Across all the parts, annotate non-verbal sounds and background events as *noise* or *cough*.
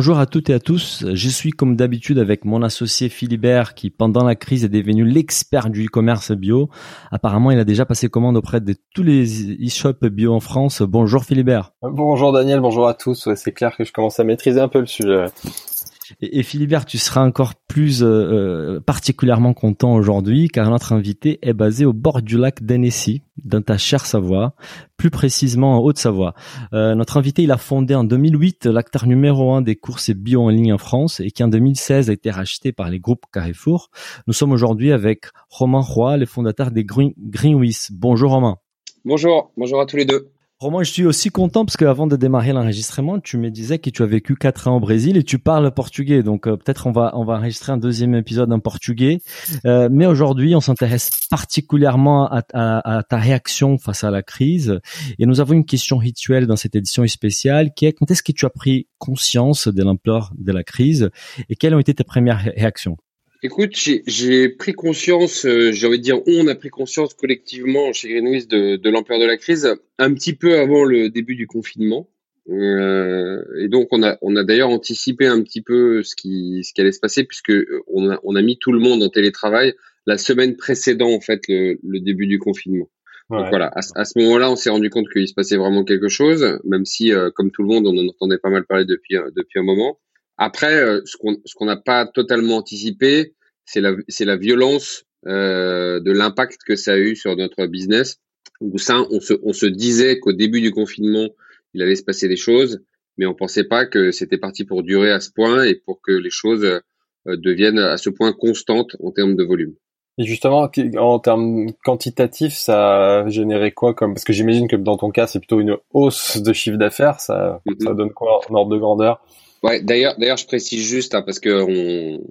Bonjour à toutes et à tous. Je suis comme d'habitude avec mon associé Philibert qui pendant la crise est devenu l'expert du e-commerce bio. Apparemment, il a déjà passé commande auprès de tous les e-shops bio en France. Bonjour Philibert. Bonjour Daniel, bonjour à tous. c'est clair que je commence à maîtriser un peu le sujet. Et, Philibert, tu seras encore plus euh, euh, particulièrement content aujourd'hui car notre invité est basé au bord du lac d'Annecy, dans ta chère Savoie, plus précisément en Haute-Savoie. Euh, notre invité, il a fondé en 2008 l'acteur numéro un des courses bio en ligne en France et qui en 2016 a été racheté par les groupes Carrefour. Nous sommes aujourd'hui avec Romain Roy, le fondateur des Green. Bonjour Romain. Bonjour, bonjour à tous les deux. Romain, je suis aussi content parce qu'avant de démarrer l'enregistrement, tu me disais que tu as vécu quatre ans au Brésil et tu parles portugais. Donc euh, peut-être on va on va enregistrer un deuxième épisode en portugais. Euh, mais aujourd'hui, on s'intéresse particulièrement à, à, ta réaction face à la crise et nous avons une question rituelle dans cette édition spéciale qui est quand est-ce que tu as pris conscience de l'ampleur de la crise et quelles ont été tes premières réactions? Écoute, j'ai pris conscience, euh, j'ai envie de dire, on a pris conscience collectivement chez Greenwiz de, de l'ampleur de la crise un petit peu avant le début du confinement. Euh, et donc on a, on a d'ailleurs anticipé un petit peu ce qui, ce qui allait se passer puisque on a, on a mis tout le monde en télétravail la semaine précédant en fait le, le début du confinement. Donc voilà, à, ce moment-là, on s'est rendu compte qu'il se passait vraiment quelque chose, même si, euh, comme tout le monde, on en entendait pas mal parler depuis depuis un moment. Après, euh, ce qu'on n'a pas totalement anticipé, c'est la, la violence euh, de l'impact que ça a eu sur notre business. Donc ça, on se, on se disait qu'au début du confinement, il allait se passer des choses, mais on pensait pas que c'était parti pour durer à ce point et pour que les choses euh, deviennent à ce point constantes en termes de volume. Et justement, en termes quantitatifs, ça a généré quoi comme Parce que j'imagine que dans ton cas, c'est plutôt une hausse de chiffre d'affaires. Ça, mm-hmm. ça donne quoi en ordre de grandeur? Ouais, d'ailleurs, d'ailleurs, je précise juste hein, parce que on,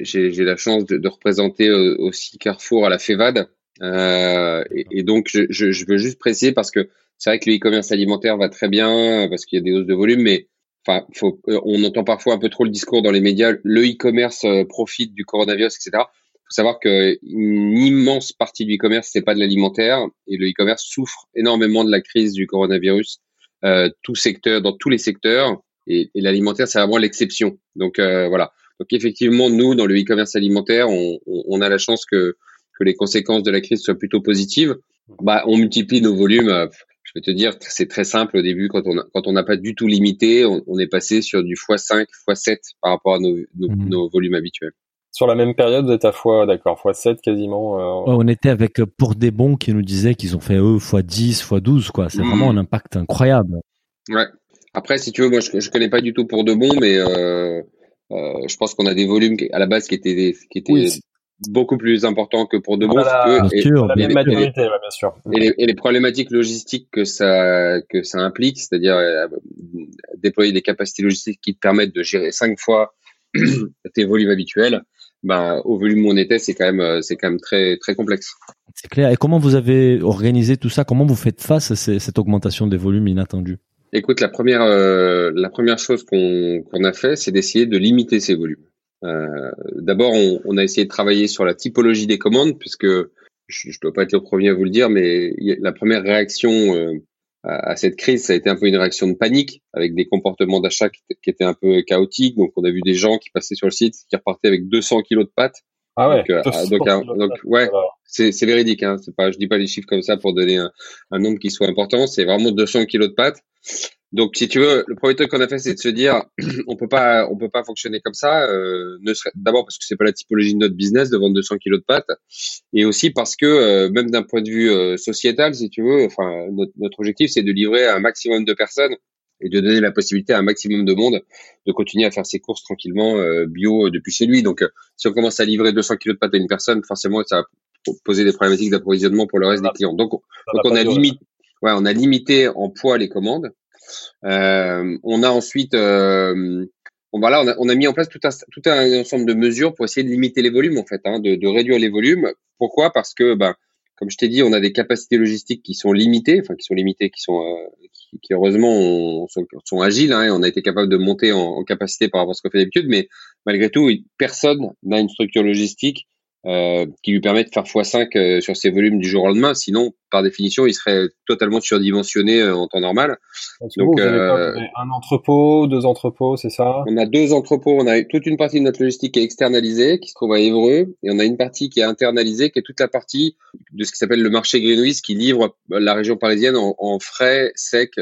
j'ai, la chance de, de, représenter euh, aussi Carrefour à la FEVAD, euh, et, et, donc je, je, veux juste préciser parce que c'est vrai que le e-commerce alimentaire va très bien parce qu'il y a des hausses de volume, mais enfin, faut, euh, on entend parfois un peu trop le discours dans les médias. Le e-commerce euh, profite du coronavirus, etc. Il faut savoir qu'une immense partie du e-commerce c'est pas de l'alimentaire et le e-commerce souffre énormément de la crise du coronavirus. Euh, tout secteur, dans tous les secteurs, et, et l'alimentaire, c'est vraiment l'exception. Donc euh, voilà. Donc effectivement, nous, dans le e-commerce alimentaire, on, on, a la chance que, que les conséquences de la crise soient plutôt positives. Bah, on multiplie nos volumes. Euh, je vais te dire, c'est très simple au début quand on a, quand on n'a pas du tout limité, on, on, est passé sur du x5, x7 par rapport à nos, nos, mmh. nos volumes habituels sur la même période, vous êtes à fois, d'accord, fois 7 quasiment. Euh... Ouais, on était avec pour des bons qui nous disaient qu'ils ont fait eux fois 10, fois 12 quoi. C'est mmh. vraiment un impact incroyable. Ouais, après, si tu veux, moi, je, je connais pas du tout pour de bon, mais euh, euh, je pense qu'on a des volumes à la base qui étaient qui étaient beaucoup plus importants que pour de bon. et, Et, les, problématiques logistiques que ça que ça implique, c'est-à-dire euh, déployer des capacités logistiques qui te permettent de gérer cinq fois *clears throat* tes volumes habituels. Ben, au volume où on était, c'est quand même, euh, c'est quand même très, très complexe. C'est clair. Et comment vous avez organisé tout ça? Comment vous faites face à cette augmentation des volumes inattendus? Écoute, la première, euh, la première chose qu'on a fait, c'est d'essayer de limiter ces volumes. Euh, D'abord, on, on, a essayé de travailler sur la typologie des commandes, puisque je ne dois pas être le premier à vous le dire, mais la première réaction euh, à, cette crise, ça a été un peu une réaction de panique, avec des comportements d'achat qui, qui, étaient un peu chaotiques. Donc, on a vu des gens qui passaient sur le site, qui repartaient avec 200 kilos de pâtes. Ah ouais. Donc, euh, donc, ouais, c'est véridique. Hein. C'est pas, je dis pas les chiffres comme ça pour donner un, un nombre qui soit important. C'est vraiment 200 kilos de pâtes. Donc, si tu veux, le premier truc qu'on a fait, c'est de se dire, *clears throat* on peut pas, on peut pas fonctionner comme ça. Euh, D'abord parce que c'est pas la typologie de notre business de vendre 200 kilos de pâtes, et aussi parce que euh, même d'un point de vue euh, sociétal, si tu veux, enfin, notre, notre objectif, c'est de livrer à un maximum de personnes et de donner la possibilité à un maximum de monde de continuer à faire ses courses tranquillement euh, bio depuis chez lui. Donc, si on commence à livrer 200 kilos de pâtes à une personne, forcément, ça va poser des problématiques d'approvisionnement pour le reste des clients. Donc, donc on a limité, ouais, on a limité en poids les commandes. on a ensuite voilà, on a, on a, mis en place tout un, tout un ensemble de mesures pour essayer de limiter les volumes en fait, hein, de, de, réduire les volumes. Pourquoi? Parce que ben, comme je t'ai dit, on a des capacités logistiques qui sont limitées, enfin qui sont limitées, qui sont, euh, qui, heureusement sont, agiles. Hein, et on a été capable de monter en, en, capacité par rapport à ce qu'on fait d'habitude, mais malgré tout, personne n'a une structure logistique euh, qui lui permet de faire x5 euh, sur ses volumes du jour au lendemain. Sinon, par définition, il serait totalement surdimensionné euh, en temps normal. Donc, un entrepôt, deux entrepôts, c'est ça? On a deux entrepôts. On a toute une partie de notre logistique qui est externalisée, qui se trouve à Évreux, et on a une partie qui est internalisée, qui est toute la partie de ce qui s'appelle le marché Greenwiz, qui livre la région parisienne en, frais, secs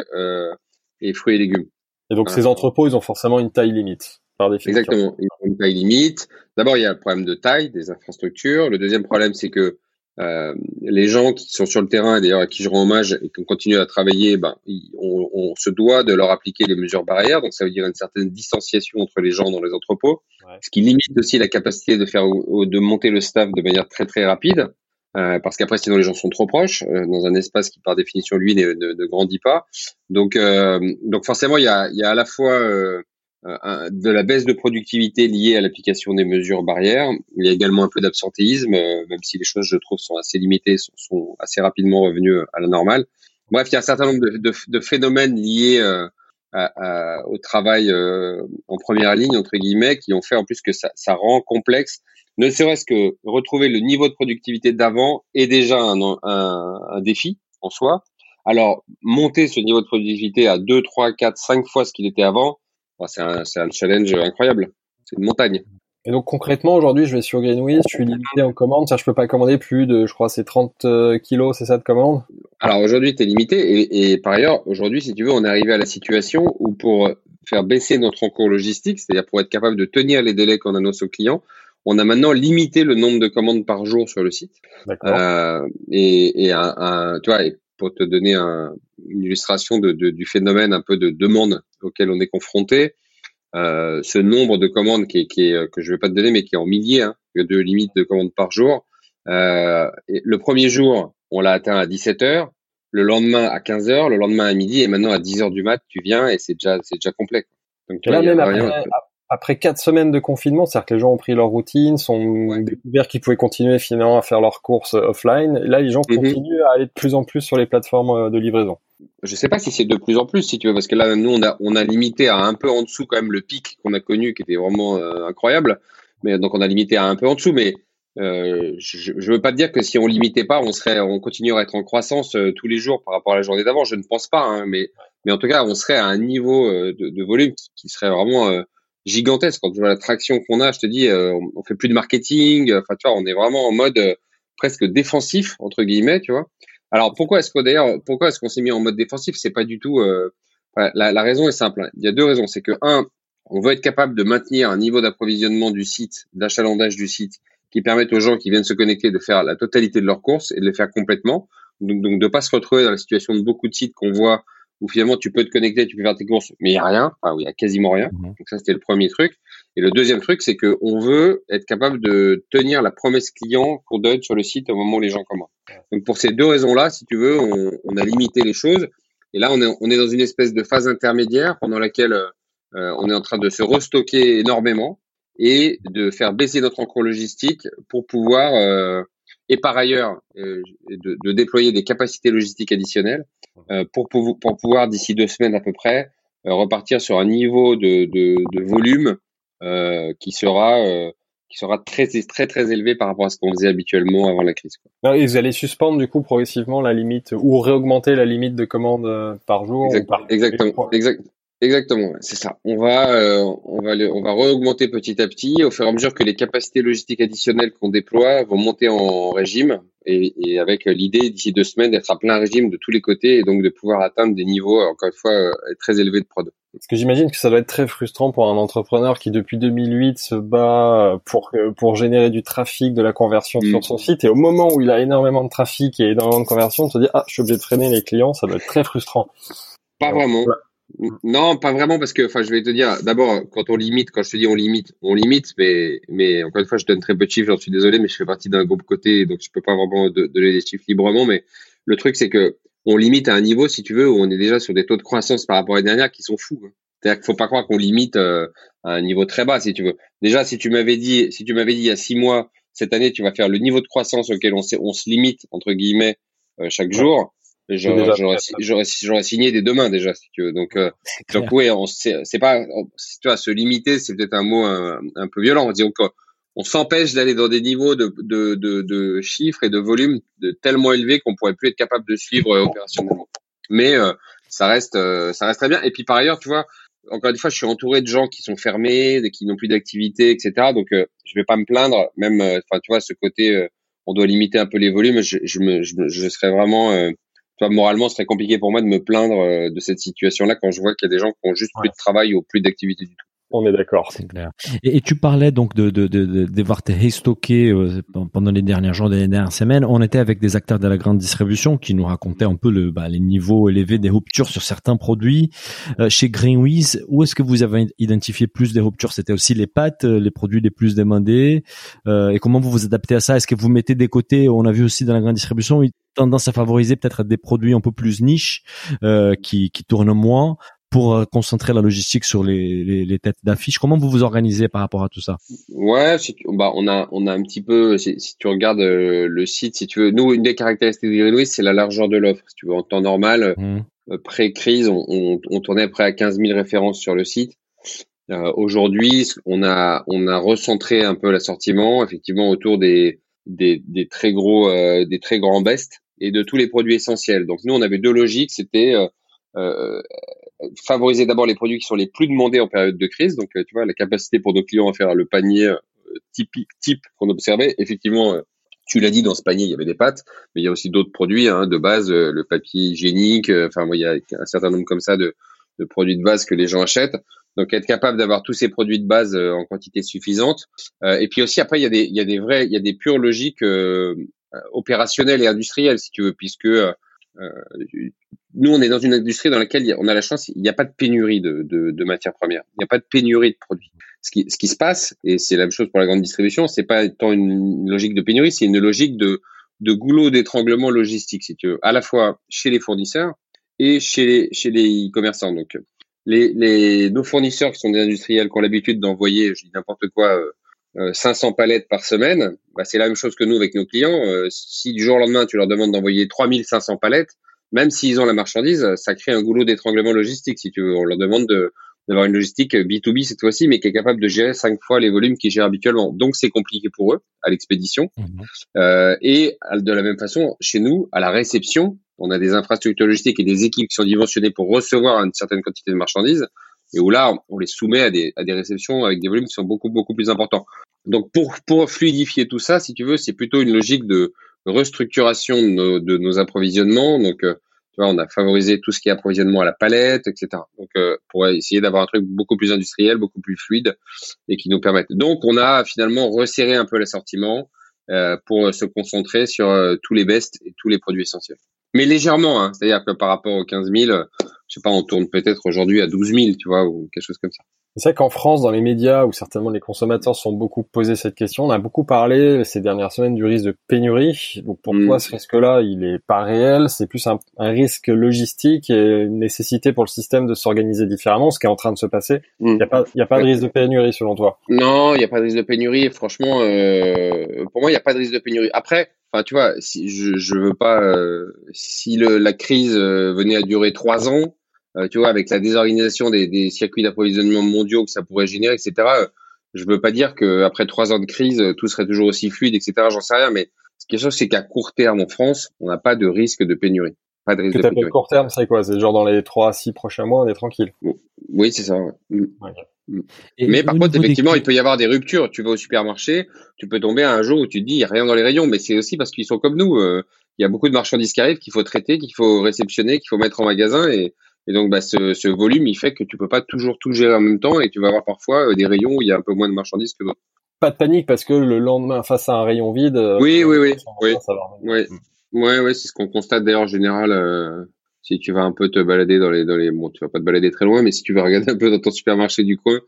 et fruits et légumes. Et donc, ces entrepôts, ils ont forcément une taille limite. Exactement. Ils ont une taille limite. D'abord, il y a le problème de taille des infrastructures. Le deuxième problème, c'est que euh, les gens qui sont sur le terrain, d'ailleurs à qui je rends hommage et qui continuent à travailler, ben, on, on, se doit de leur appliquer les mesures barrières. Donc, ça veut dire une certaine distanciation entre les gens dans les entrepôts, ce qui limite aussi la capacité de faire de monter le staff de manière très très rapide. Euh, parce qu'après sinon les gens sont trop proches euh, dans un espace qui par définition lui ne, ne, grandit pas donc donc forcément il y a, y a à la fois de la baisse de productivité liée à l'application des mesures barrières. Il y a également un peu d'absentéisme, euh, même si les choses, je trouve, sont assez limitées, sont, assez rapidement revenues à la normale. Bref, il y a un certain nombre de, phénomènes liés euh, au travail en première ligne, entre guillemets, qui ont fait en plus que ça, rend complexe, ne serait-ce que retrouver le niveau de productivité d'avant est déjà un défi en soi. Alors, monter ce niveau de productivité à 2, 3, 4, 5 fois ce qu'il était avant, c'est un, un, challenge incroyable. C'est une montagne. Et donc concrètement, aujourd'hui, je vais sur Greenwiz, je suis limité en commande, ça je peux pas commander plus de, je crois, c'est 30 euh, kilos, c'est ça de commande Alors aujourd'hui, tu es limité et, et, par ailleurs, aujourd'hui, si tu veux, on est arrivé à la situation où pour faire baisser notre encours logistique, c'est-à-dire pour être capable de tenir les délais qu'on annonce aux clients, on a maintenant limité le nombre de commandes par jour sur le site. Euh, et, et un, un, tu vois, et pour te donner un, une illustration de, de, du phénomène un peu de demande auquel on est confronté. Euh, ce nombre de commandes qui est, qui est, que je vais pas te donner, mais qui est en milliers, hein, de limites de commandes par jour. Euh, le premier jour, on l'a atteint à 17 heures, le lendemain à 15 heures, le lendemain à midi, et maintenant à 10 heures du mat, tu viens et c'est déjà, c'est déjà complet. Donc, là, même après, après quatre semaines de confinement, c'est-à-dire que les gens ont pris leur routine, sont découverts qu'ils pouvaient continuer finalement à faire leurs courses euh, offline. là, les gens mhm. continuent à aller de plus en plus sur les plateformes de livraison. Je sais pas si c'est de plus en plus, si tu veux, parce que là, nous, on a, on a limité à un peu en dessous quand même le pic qu'on a connu, qui était vraiment euh, incroyable. Mais donc, on a limité à un peu en dessous, mais euh, je, je veux pas te dire que si on limitait pas, on serait, on continuerait à être en croissance tous les jours par rapport à la journée d'avant. Je ne pense pas, hein, mais, mais en tout cas, on serait à un niveau de, de volume qui, serait vraiment gigantesque. Quand tu vois la traction qu'on a, je te dis, euh, on fait plus de marketing. Enfin, tu vois, on est vraiment en mode euh, presque défensif entre guillemets, tu vois. Alors pourquoi est-ce que d'ailleurs, pourquoi est-ce qu'on s'est mis en mode défensif? C'est pas du tout. Euh, la, la, raison est simple. Hein. Il y a deux raisons. C'est que un, on veut être capable de maintenir un niveau d'approvisionnement du site, d'achalandage du site, qui permette aux gens qui viennent se connecter de faire la totalité de leurs courses et de les faire complètement. Donc, donc de pas se retrouver dans la situation de beaucoup de sites qu'on voit où finalement tu peux te connecter, tu peux faire tes courses, mais il n'y a rien, enfin, il y a quasiment rien. Mhm. Donc ça, c'était le premier truc. Et le deuxième truc, c'est qu'on veut être capable de tenir la promesse client qu'on donne sur le site au moment où les gens commandent. Donc pour ces deux raisons-là, si tu veux, on, on, a limité les choses. Et là, on est, on est dans une espèce de phase intermédiaire pendant laquelle euh, on est en train de se restocker énormément et de faire baisser notre encours logistique pour pouvoir euh, et par ailleurs euh, de, de, déployer des capacités logistiques additionnelles euh, pour, pour, pour, pouvoir d'ici deux semaines à peu près euh, repartir sur un niveau de, de, de volume qui sera qui sera très très très élevé par rapport à ce qu'on faisait habituellement avant la crise. Quoi. et vous allez suspendre du coup progressivement la limite ou réaugmenter la limite de commandes par jour. exactement, exact, Exactement, c'est ça. On va, euh, on va, on va réaugmenter petit à petit au fur et à mesure que les capacités logistiques additionnelles qu'on déploie vont monter en régime et, et avec l'idée d'ici deux semaines d'être à plein régime de tous les côtés et donc de pouvoir atteindre des niveaux encore une fois euh, très élevés de prod. Parce que j'imagine que ça doit être très frustrant pour un entrepreneur qui depuis 2008 se bat pour pour générer du trafic, de la conversion mm. sur son site et au moment où il a énormément de trafic et énormément de conversion, se dit ah je suis obligé de freiner les clients, ça doit être très frustrant. Pas vraiment. Non, pas vraiment parce que, enfin, je vais te dire, d'abord, quand on limite, quand je te dis on limite, on limite, mais, mais encore une fois, je donne très peu de chiffres, j'en suis désolé, mais je fais partie d'un groupe côté, donc je peux pas vraiment donner des chiffres librement, mais le truc, c'est que on limite à un niveau, si tu veux, où on est déjà sur des taux de croissance par rapport à l'année dernière qui sont fous. Hein. C'est-à-dire qu'il faut pas croire qu'on limite euh, à un niveau très bas, si tu veux. Déjà, si tu m'avais dit, si tu m'avais dit il y a six mois, cette année, tu vas faire le niveau de croissance auquel on, on se limite entre guillemets euh, chaque jour, j'aurais signé des deux mains déjà, si tu veux. Donc, euh, donc oui, c'est pas, tu vois, se limiter, c'est peut-être un mot un, peu violent. On dit on s'empêche d'aller dans des niveaux de, de, de, de, chiffres et de volumes de tellement élevés qu'on pourrait plus être capable de suivre euh, opérationnellement. Mais euh, ça reste, euh, ça reste très bien. Et puis par ailleurs, tu vois, encore une fois, je suis entouré de gens qui sont fermés, qui n'ont plus d'activité, etc. Donc je vais pas me plaindre. Même, enfin, tu vois, ce côté, on doit limiter un peu les volumes. Je, je, me, je, je serais vraiment vois, moralement, ce serait compliqué pour moi de me plaindre de cette situation-là quand je vois qu'il y a des gens qui ont juste plus de travail ou plus d'activité du tout. On est d'accord. C'est clair. Et, tu parlais donc de de de, devoir te restocker euh, pendant les derniers jours, les dernières semaines. On était avec des acteurs de la grande distribution qui nous racontaient un peu le bah, les niveaux élevés des ruptures sur certains produits. Euh, chez Greenwiz, où est-ce que vous avez identifié plus des ruptures? C'était aussi les pâtes, euh, les produits les plus demandés. et comment vous vous adaptez à ça? Est-ce que vous mettez des côtés On a vu aussi dans la grande distribution une tendance à favoriser peut-être des produits un peu plus niches qui qui tournent moins? Pour euh, concentrer la logistique sur les, les, les têtes d'affiche. Comment vous vous organisez par rapport à tout ça? Ouais, bah on a on a un petit peu si, tu regardes euh, le site, si tu veux, nous une des caractéristiques de Greenwich, c'est la largeur de l'offre. Si tu veux en temps normal, mmh. euh, pré-crise, on, on, on, tournait près à 15 000 références sur le site. Euh, Aujourd'hui, on a on a recentré un peu l'assortiment, effectivement autour des des, des très gros des très grands best et de tous les produits essentiels. Donc nous, on avait deux logiques, c'était euh, favoriser d'abord les produits qui sont les plus demandés en période de crise. Donc, euh, tu vois, la capacité pour nos clients à faire le panier euh, typique type qu'on observait. Effectivement, euh, tu l'as dit, dans ce panier, il y avait des pâtes, mais il y a aussi d'autres produits hein, de base, le papier hygiénique. Enfin, il y a un certain nombre comme ça de, de, produits de base que les gens achètent. Donc, être capable d'avoir tous ces produits de base en quantité suffisante. et puis aussi, après, il y a des, il y a des vrais, il y a des pures logiques opérationnelles et industrielles, si tu veux, puisque nous, on est dans une industrie dans laquelle on a la chance, il n'y a pas de pénurie de, de, de matières premières, il n'y a pas de pénurie de produits. Ce qui, ce qui se passe, et c'est la même chose pour la grande distribution, c'est pas tant une, logique de pénurie, c'est une logique de, de goulot d'étranglement logistique, si tu veux, à la fois chez les fournisseurs et chez les, chez les commerçants. Donc, les, les, nos fournisseurs qui sont des industriels qui ont l'habitude d'envoyer, je dis n'importe quoi, euh, 500 euh, palettes par semaine, bah, c'est la même chose que nous avec nos clients. Euh, si du jour au lendemain, tu leur demandes d'envoyer 3500 palettes, même s'ils ont la marchandise, ça crée un goulot d'étranglement logistique, si tu veux. On leur demande de, d'avoir une logistique B2B cette fois-ci, mais qui est capable de gérer cinq fois les volumes qu'ils gèrent habituellement. Donc, c'est compliqué pour eux à l'expédition. Mhm. Euh, et de la même façon, chez nous, à la réception, on a des infrastructures logistiques et des équipes qui sont dimensionnées pour recevoir une certaine quantité de marchandises et où là, on les soumet à des, à des réceptions avec des volumes qui sont beaucoup, beaucoup plus importants. Donc, pour, pour fluidifier tout ça, si tu veux, c'est plutôt une logique de restructuration de nos, de nos approvisionnements. Donc, euh, tu vois, on a favorisé tout ce qui est approvisionnement à la palette, etc. Donc, euh, pour essayer d'avoir un truc beaucoup plus industriel, beaucoup plus fluide et qui nous permette. Donc, on a finalement resserré un peu l'assortiment euh, pour se concentrer sur tous les bests et tous les produits essentiels. Mais légèrement, hein, c'est-à-dire que par rapport aux 15 000, je sais pas, on tourne peut-être aujourd'hui à 12 000, tu vois, ou quelque chose comme ça. C'est vrai qu'en France, dans les médias, où certainement les consommateurs sont beaucoup posés cette question, on a beaucoup parlé ces dernières semaines du risque de pénurie. Donc pour mm. toi, ce risque-là, il est pas réel, c'est plus un, risque logistique et une nécessité pour le système de s'organiser différemment, ce qui est en train de se passer. Mm. Il n'y a pas, y a pas de risque de pénurie selon toi? Non, il n'y a pas de risque de pénurie. Franchement, euh, pour moi, il n'y a pas de risque de pénurie. Après, enfin, tu vois, si je, je veux pas, euh, si le, la crise euh, venait à durer trois ans euh, tu vois, avec la désorganisation des, des circuits d'approvisionnement mondiaux que ça pourrait générer, etc. Euh, je veux pas dire que après trois ans de crise, euh, tout serait toujours aussi fluide, etc. J'en sais rien, mais ce qui est sûr, c'est qu'à court terme en France, on n'a pas de risque de pénurie. Pas de risque que de pénurie. court terme, c'est quoi? C'est genre dans les trois à six prochains mois, on est tranquille. Oui, c'est ça. Mm. Mm. mais par contre, effectivement, il peut y avoir des ruptures. Tu vas au supermarché, tu peux tomber un jour où tu te dis il y a rien dans les rayons, mais c'est aussi parce qu'ils sont comme nous. Il y a beaucoup de marchandises qui arrivent qu'il faut traiter, qu'il faut réceptionner, qu'il faut mettre en magasin et et donc, bah, ce, ce, volume, il fait que tu peux pas toujours tout gérer en même temps et tu vas avoir parfois euh, des rayons où il y a un peu moins de marchandises que d'autres. Pas de panique parce que le lendemain, face à un rayon vide. Euh, oui, oui, oui, oui. oui. Ouais, ouais, c'est ce qu'on constate d'ailleurs en général. Euh, si tu vas un peu te balader dans les, dans les, bon, tu vas pas te balader très loin, mais si tu vas regarder un peu dans ton supermarché du coin,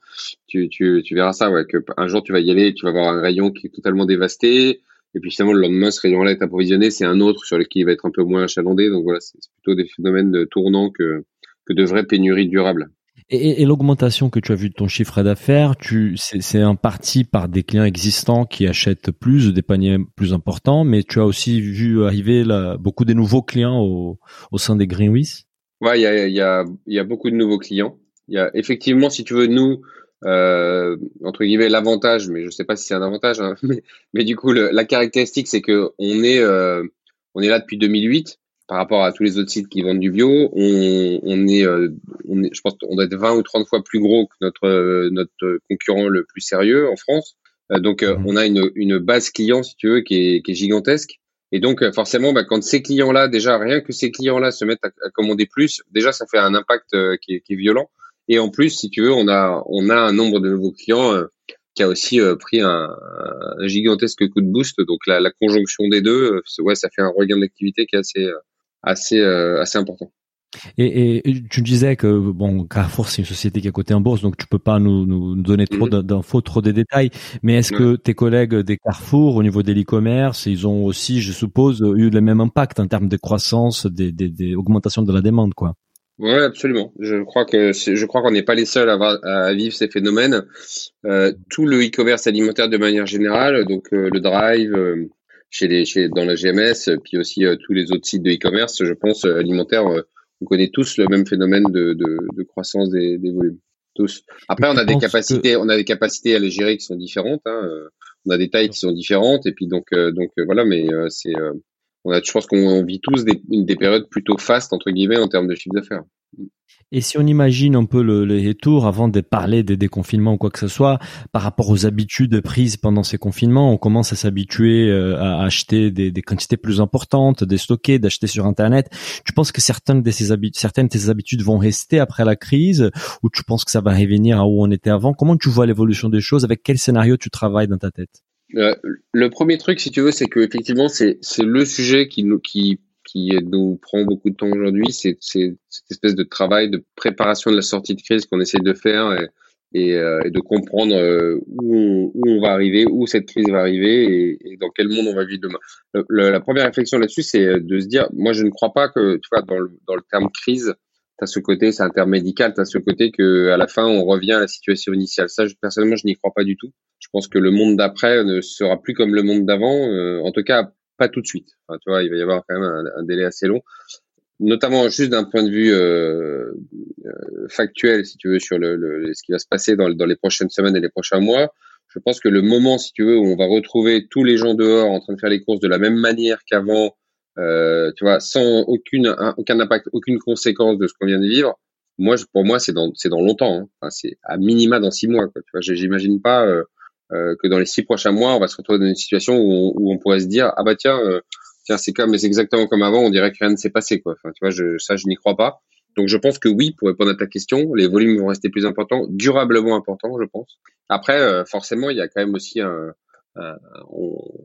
tu, tu, tu verras ça, ouais, que un jour tu vas y aller, tu vas voir un rayon qui est totalement dévasté, Et puis finalement, le lendemain, ce rayon-là est approvisionné, c'est un autre sur lequel il va être un peu moins achalandé. Donc voilà, c'est plutôt des phénomènes de tournants que, que de vraies pénuries durables. Et, et l'augmentation que tu as vue de ton chiffre d'affaires, tu c'est un parti par des clients existants qui achètent plus, des paniers plus importants, mais tu as aussi vu arriver là, beaucoup de nouveaux clients au, au sein des Greenwiz. Ouais, il y a, y, a, y a beaucoup de nouveaux clients. Il y a effectivement, si tu veux, nous, euh, entre guillemets l'avantage, mais je sais pas si c'est un avantage, hein, *laughs* mais, mais, du coup le, la caractéristique c'est que on est euh, on est là depuis 2008 par rapport à tous les autres sites qui vendent du bio, on, on, est, euh, on est, je pense qu'on doit être 20 ou 30 fois plus gros que notre euh, notre concurrent le plus sérieux en France. Euh, donc mmh. on a une, une base client si tu veux qui est, qui est gigantesque. Et donc forcément, bah, quand ces clients-là, déjà rien que ces clients-là se mettent à, à, commander plus, déjà ça fait un impact qui est, qui est violent. Et en plus, si tu veux, on a, on a un nombre de nouveaux clients euh, qui a aussi euh, pris un, un, gigantesque coup de boost. Donc la, la conjonction des deux, euh, ouais, ça fait un regain d'activité qui est assez, assez, assez important. Et, et, tu disais que bon Carrefour c'est une société qui est cotée en bourse donc tu peux pas nous, nous donner trop mm-hmm. d'infos trop de détails mais est-ce que tes collègues des Carrefour au niveau de l'e-commerce ils ont aussi je suppose eu le même impact en termes de croissance des, des, des augmentations de la demande quoi? Ouais, absolument. Je crois que je crois qu'on n'est pas les seuls à, à, vivre ces phénomènes. Euh, tout le e-commerce alimentaire de manière générale, donc euh, le Drive euh, chez les chez dans la GMS, puis aussi euh, tous les autres sites de e-commerce, je pense alimentaire, on connaît tous le même phénomène de, de, de croissance des, des, volumes. Tous. Après, on a des capacités, on a des capacités à les gérer qui sont différentes. Hein. On a des tailles qui sont différentes, et puis donc donc voilà, mais c'est on a, je pense qu'on vit tous des, des périodes plutôt fastes entre guillemets en termes de chiffre d'affaires. Et si on imagine un peu le, le retour avant de parler des déconfinements ou quoi que ce soit, par rapport aux habitudes prises pendant ces confinements, on commence à s'habituer euh, à acheter des, des, quantités plus importantes, de stocker, d'acheter sur Internet. Tu penses que certaines de ces certaines de ces habitudes vont rester après la crise, ou tu penses que ça va revenir à où on était avant? Comment tu vois l'évolution des choses? Avec quel scénario tu travailles dans ta tête? Euh, le premier truc, si tu veux, c'est que effectivement, c'est le sujet qui nous qui qui nous prend beaucoup de temps aujourd'hui. C'est cette espèce de travail de préparation de la sortie de crise qu'on essaie de faire et et, euh, et de comprendre euh, où on, où on va arriver, où cette crise va arriver et, et dans quel monde on va vivre demain. Le, la première réflexion là-dessus, c'est de se dire, moi, je ne crois pas que, tu vois, dans le dans le terme crise, tu as ce côté, c'est un terme médical, tu as ce côté que à la fin on revient à la situation initiale. Ça, personnellement, je n'y crois pas du tout. Je pense que le monde d'après ne sera plus comme le monde d'avant, euh, en tout cas pas tout de suite. Enfin, tu vois, il va y avoir quand même un, un délai assez long, notamment juste d'un point de vue euh, euh, factuel, si tu veux, sur le, le, ce qui va se passer dans, dans les prochaines semaines et les prochains mois. Je pense que le moment, si tu veux, où on va retrouver tous les gens dehors en train de faire les courses de la même manière qu'avant, euh, tu vois, sans aucune, aucun impact, aucune conséquence de ce qu'on vient de vivre. Moi, pour moi, c'est dans, c'est dans longtemps. Hein. Enfin, c'est à minima dans six mois. Quoi, tu vois, j'imagine pas euh, euh, que dans les six prochains mois, on va se retrouver dans une situation où on, pourrait se dire, ah bah tiens, euh, tiens, c'est comme, c'est exactement comme avant. On dirait que rien ne s'est passé. Quoi. Enfin, tu vois, je, ça, je n'y crois pas. Donc, je pense que oui, pour répondre à ta question, les volumes vont rester plus importants, durablement importants, je pense. Après, euh, forcément, il y a quand même aussi un euh,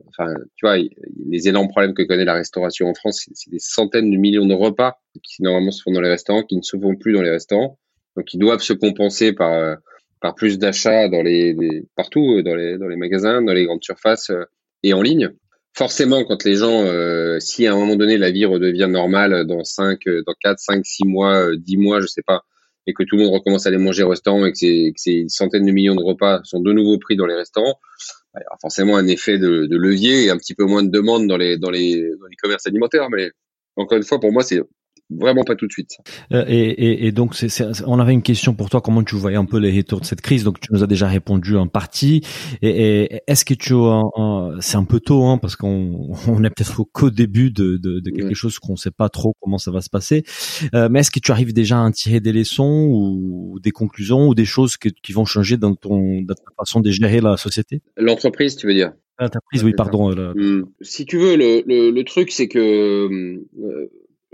enfin, tu vois, les énormes problèmes que connaît la restauration en France, c'est des centaines de millions de repas qui normalement se font dans les restaurants, qui ne se font plus dans les restaurants, donc ils doivent se compenser par euh, par plus d'achats dans les, partout euh, dans les dans les magasins, dans les grandes surfaces et en ligne. Forcément, quand les gens, si à un moment donné la vie redevient normale dans 5, dans 4, 5, 6 mois, 10 mois, je sais pas, et que tout le monde recommence à aller manger au restaurant et que, ces centaines de millions de repas sont de nouveau pris dans les restaurants, il y aura forcément un effet de, levier et un petit peu moins de demande les dans les dans les commerces alimentaires. Mais encore une fois, pour moi, c'est vraiment pas tout de suite. Euh, et, et, et, donc, c'est, on avait une question pour toi. Comment tu voyais un peu les retours de cette crise Donc, tu nous as déjà répondu en partie. Et, est-ce que tu c'est un peu tôt, hein, parce qu'on *laughs* on est peut-être qu'au début de, de, de quelque chose qu'on sait pas trop comment ça va se passer. Euh, mais est-ce que tu arrives déjà à en tirer des leçons ou des conclusions ou des choses que, qui vont changer dans ton dans ta façon de gérer la société? L'entreprise, tu veux dire? L'entreprise, oui, pardon. Hmm. Si tu veux, le, le, le truc, c'est que euh,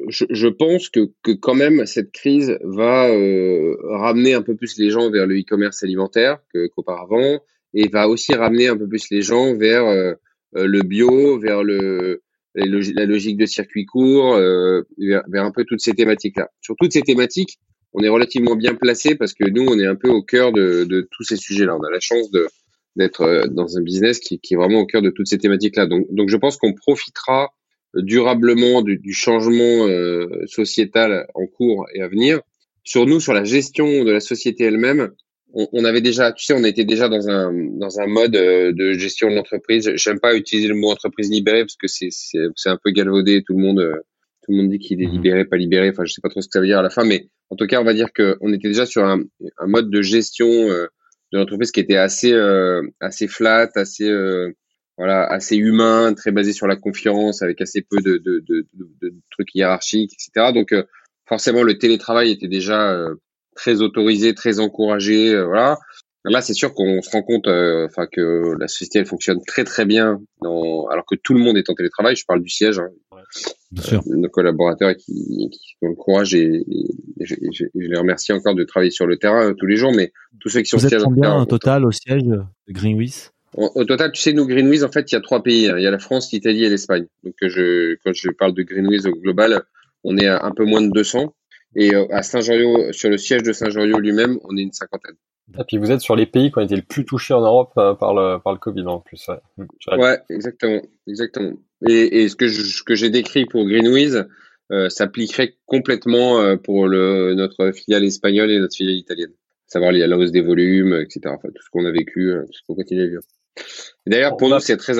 je, je, pense que, que quand même cette crise va euh, ramener un peu plus les gens vers le e-commerce alimentaire qu'auparavant et va aussi ramener un peu plus les gens vers euh, euh, le bio, vers le, la logique de circuit court, euh, vers, un peu toutes ces thématiques-là. Sur toutes ces thématiques, on est relativement bien placé parce que nous, on est un peu au cœur de, de tous ces sujets-là. On a la chance d'être dans un business qui, qui, est vraiment au cœur de toutes ces thématiques-là. Donc, donc je pense qu'on profitera durablement du, du changement sociétal en cours et à venir. Sur nous, sur la gestion de la société elle-même, on, on, avait déjà, tu sais, on était déjà dans un dans un mode de gestion de l'entreprise. J'aime pas utiliser le mot entreprise libérée parce que c'est c'est un peu galvaudé. Tout le monde tout le monde dit qu'il est mhm. libéré, pas libéré. Enfin, je sais pas trop ce que ça veut dire à la fin, mais en tout cas, on va dire qu'on était déjà sur un, un mode de gestion euh, de l'entreprise qui était assez euh, assez flat, assez euh, voilà, assez humain, très basé sur la confiance, avec assez peu de, de, de, de trucs hiérarchiques, etc. Donc forcément, le télétravail était déjà très autorisé, très encouragé, voilà. Là, c'est sûr qu'on se rend compte, enfin que la société elle fonctionne très très bien, dans, alors que tout le monde est en télétravail. Je parle du siège, hein, Bien euh, nos collaborateurs qui, qui, ont le courage et, je, les remercie encore de travailler sur le terrain euh, tous les jours, mais tous ceux qui sont Vous êtes combien en total au siège de Au, total, tu sais, nous, Greenwiz, en fait, il y a trois pays. Hein. Il y a la France, l'Italie et l'Espagne. Donc, euh, je, quand je parle de Greenwiz au global, on est à un peu moins de 200. Et à Saint-Joriot, sur le siège de Saint-Joriot lui-même, on est une cinquantaine. Et puis vous êtes sur les pays qui ont été le plus touchés en Europe par le par le Covid en plus. Ouais, ouais exactement, exactement. Et, et ce que j'ai décrit pour Greenwiz euh, s'appliquerait complètement euh, pour le, notre filiale espagnole et notre filiale italienne. À savoir la hausse des volumes, etc. Enfin, tout ce qu'on a vécu, euh, tout ce qu'on continue à vivre. D'ailleurs, pour nous, c'est très,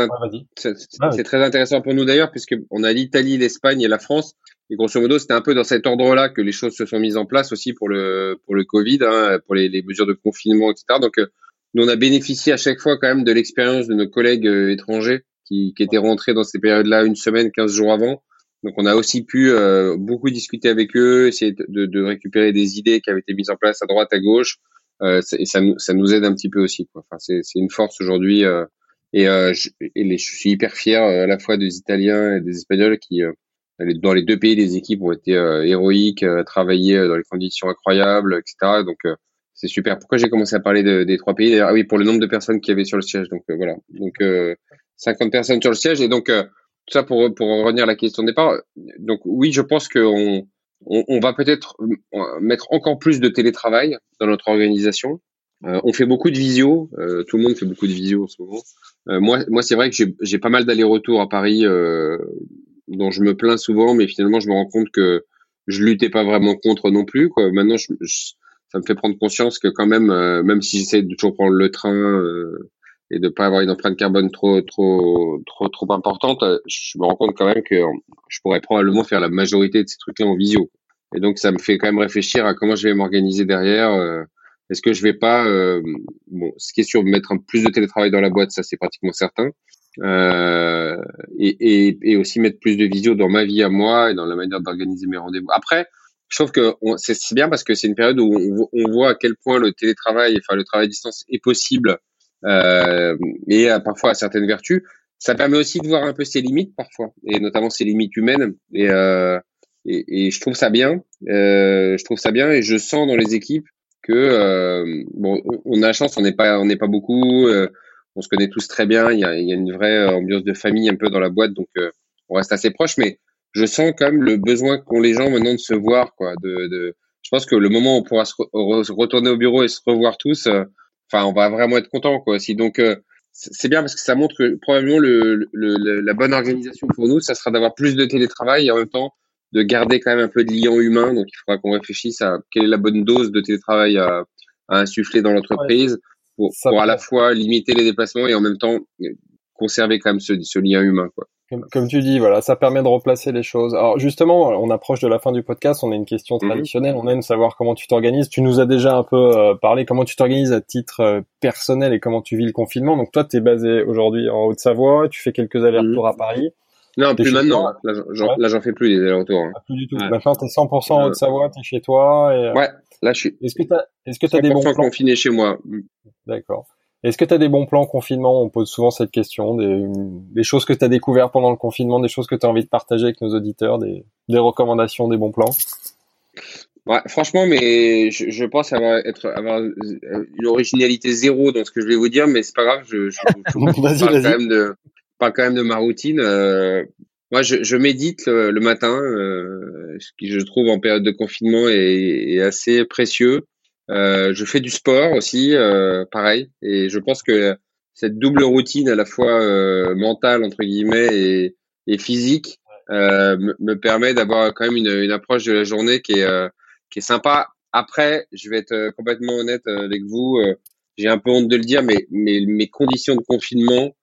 c'est très intéressant pour nous d'ailleurs, puisqu'on a l'Italie, l'Espagne et la France. Et grosso modo, c'était un peu dans cet ordre-là que les choses se sont mises en place aussi pour le pour le Covid, hein, pour les, les, mesures de confinement, etc. Donc, euh, nous, on a bénéficié à chaque fois quand même de l'expérience de nos collègues étrangers qui, qui étaient rentrés dans ces périodes-là une semaine, 15 jours avant. Donc on a aussi pu euh, beaucoup discuter avec eux, essayer de, de, récupérer des idées qui avaient été mises en place à droite, à gauche, euh, et ça, ça nous aide un petit peu aussi. Quoi. Enfin, c'est, une force aujourd'hui. Euh, et, euh, je, et les, je suis hyper fier euh, à la fois des Italiens et des Espagnols qui, dans les deux pays, les équipes ont été héroïques, travaillé dans les conditions incroyables, etc. Donc c'est super. Pourquoi j'ai commencé à parler de, des trois pays? Ah oui, pour le nombre de personnes qui avaient sur le siège. Donc voilà. Donc 50 personnes sur le siège. Et donc, euh, tout ça pour, pour revenir à la question de départ. Donc oui, je pense qu'on on, on, va peut-être euh, mettre encore plus de télétravail dans notre organisation. Euh, on fait beaucoup de visio, euh, tout le monde fait beaucoup de visio en ce moment. Euh, moi, moi c'est vrai que j'ai pas mal d'allers-retours à Paris dont je me plains souvent, mais finalement je me rends compte que je luttais pas vraiment contre non plus. Quoi. Maintenant, je, ça me fait prendre conscience que quand même, même si j'essaie de toujours prendre le train et de pas avoir une empreinte carbone trop trop trop trop importante, je me rends compte quand même que je pourrais probablement faire la majorité de ces trucs-là en visio. Et donc ça me fait quand même réfléchir à comment je vais m'organiser derrière. Euh, est-ce que je vais pas euh, bon, ce qui est sûr, mettre un plus de télétravail dans la boîte, ça c'est pratiquement certain. Euh, et, et, et, aussi mettre plus de visio dans ma vie à moi et dans la manière d'organiser mes rendez-vous. Après, je trouve que c'est bien parce que c'est une période où on, on, voit à quel point le télétravail, enfin le travail à distance est possible et parfois à certaines vertus. Ça permet aussi de voir un peu ses limites parfois, et notamment ses limites humaines. Et, euh, et, et, je trouve ça bien. Euh, je trouve ça bien, et je sens dans les équipes que euh, bon, on a la chance, on n'est pas, on n'est pas beaucoup. Euh, on se connaît tous très bien. Il y a, y a une vraie ambiance de famille un peu dans la boîte, donc euh, on reste assez proche. Mais je sens quand même le besoin qu'ont les gens maintenant de se voir, quoi. De, de, je pense que le moment où on pourra se retourner au bureau et se revoir tous, enfin, on va vraiment être content, quoi. Si donc, euh, c'est bien parce que ça montre que probablement le, le, la bonne organisation pour nous, ça sera d'avoir plus de télétravail et en même temps de garder quand même un peu de lien humain. Donc, il faudra qu'on réfléchisse à quelle est la bonne dose de télétravail à, à insuffler dans l'entreprise pour, pour à la fois limiter les déplacements et en même temps conserver quand même ce, ce lien humain, quoi. Comme, tu dis, voilà, ça permet de replacer les choses. Alors justement, on approche de la fin du podcast, on a une question mhm. traditionnelle, on aime savoir comment tu t'organises. Tu nous as déjà un peu euh, parlé comment tu t'organises à titre euh, personnel et comment tu vis le confinement. Donc toi, tu es basé aujourd'hui en Haute-Savoie, tu fais quelques allers-retours mhm. à Paris. Non, plus maintenant. Là, j'en fais plus des allers-retours. Hein. Ah, plus du tout. Maintenant, t'es 100% en Haute-Savoie, t'es chez toi. Et, euh, ouais, là, je suis. Est-ce que t'as, est-ce que t'as des bons plans? confiné chez moi. D'accord. Est-ce que tu as des bons plans confinement? On pose souvent cette question, des, des choses que tu as découvertes pendant le confinement, des choses que tu as envie de partager avec nos auditeurs, des, des recommandations, des bons plans? Ouais, Franchement, mais je, je, pense avoir, être, avoir une originalité zéro dans ce que je vais vous dire, mais c'est pas grave, je, je, je *laughs* parle, quand même de, parle quand même de ma routine. Euh, moi, je, médite le, matin, euh, ce qui je trouve en période de confinement est, est assez précieux. Euh, je fais du sport aussi, euh, pareil, et je pense que cette double routine à la fois euh, mentale entre guillemets et, et physique me, me, permet d'avoir quand même une, une, approche de la journée qui est qui est sympa. Après, je vais être complètement honnête avec vous. J'ai un peu honte de le dire, mais, mais mes conditions de confinement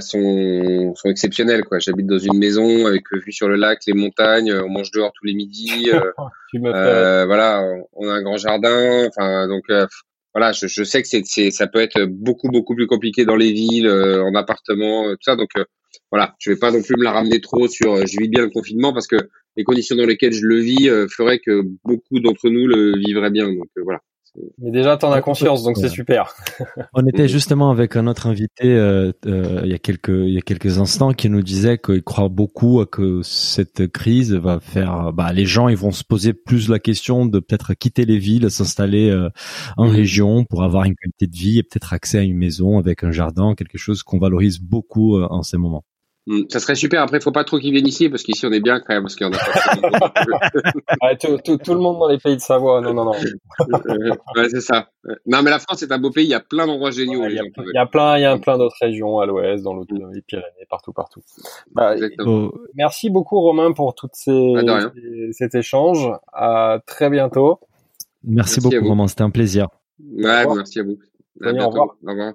sont, sont exceptionnelles. Quoi. J'habite dans une maison avec vue sur le lac, les montagnes. On mange dehors tous les midis. euh, *laughs* voilà, on a un grand jardin. Enfin, donc voilà, je, je sais que c'est, ça peut être beaucoup beaucoup plus compliqué dans les villes, euh, en appartement, euh, tout ça. Donc euh, voilà, je vais pas non plus me la ramener trop sur je vis bien le confinement parce que les conditions dans lesquelles je le vis feraient que beaucoup d'entre nous le vivraient bien. Donc voilà. Mais déjà, t'en as conscience, donc c'est super. *laughs* On était *laughs* justement avec un autre invité euh, euh, il y a quelques il y a quelques instants qui nous disait qu'il croit beaucoup que cette crise va faire. Bah, les gens ils vont se poser plus la question de peut-être quitter les villes, s'installer euh, en mmh. région pour avoir une qualité de vie et peut-être accès à une maison avec un jardin, quelque chose qu'on valorise beaucoup en ces moments. Hmm, ça serait super. Après, il faut pas trop qu'ils viennent ici parce qu'ici on est bien quand même parce qu'il y en a pas. *laughs* tout, tout, tout, le monde dans les pays de Savoie. Non, non, non. *laughs* ouais, c'est ça. Non, mais la France c'est un beau pays. Il y a plein d'endroits géniaux. il, y a, il y a plein, il y a plein d'autres régions à l'ouest, dans, dans les Pyrénées, partout, partout. Bah, merci beaucoup Romain pour toutes ces, bah, cet échange. À très bientôt. Merci, beaucoup Romain. C'était un plaisir. Ouais, merci à vous. À bientôt. Au revoir.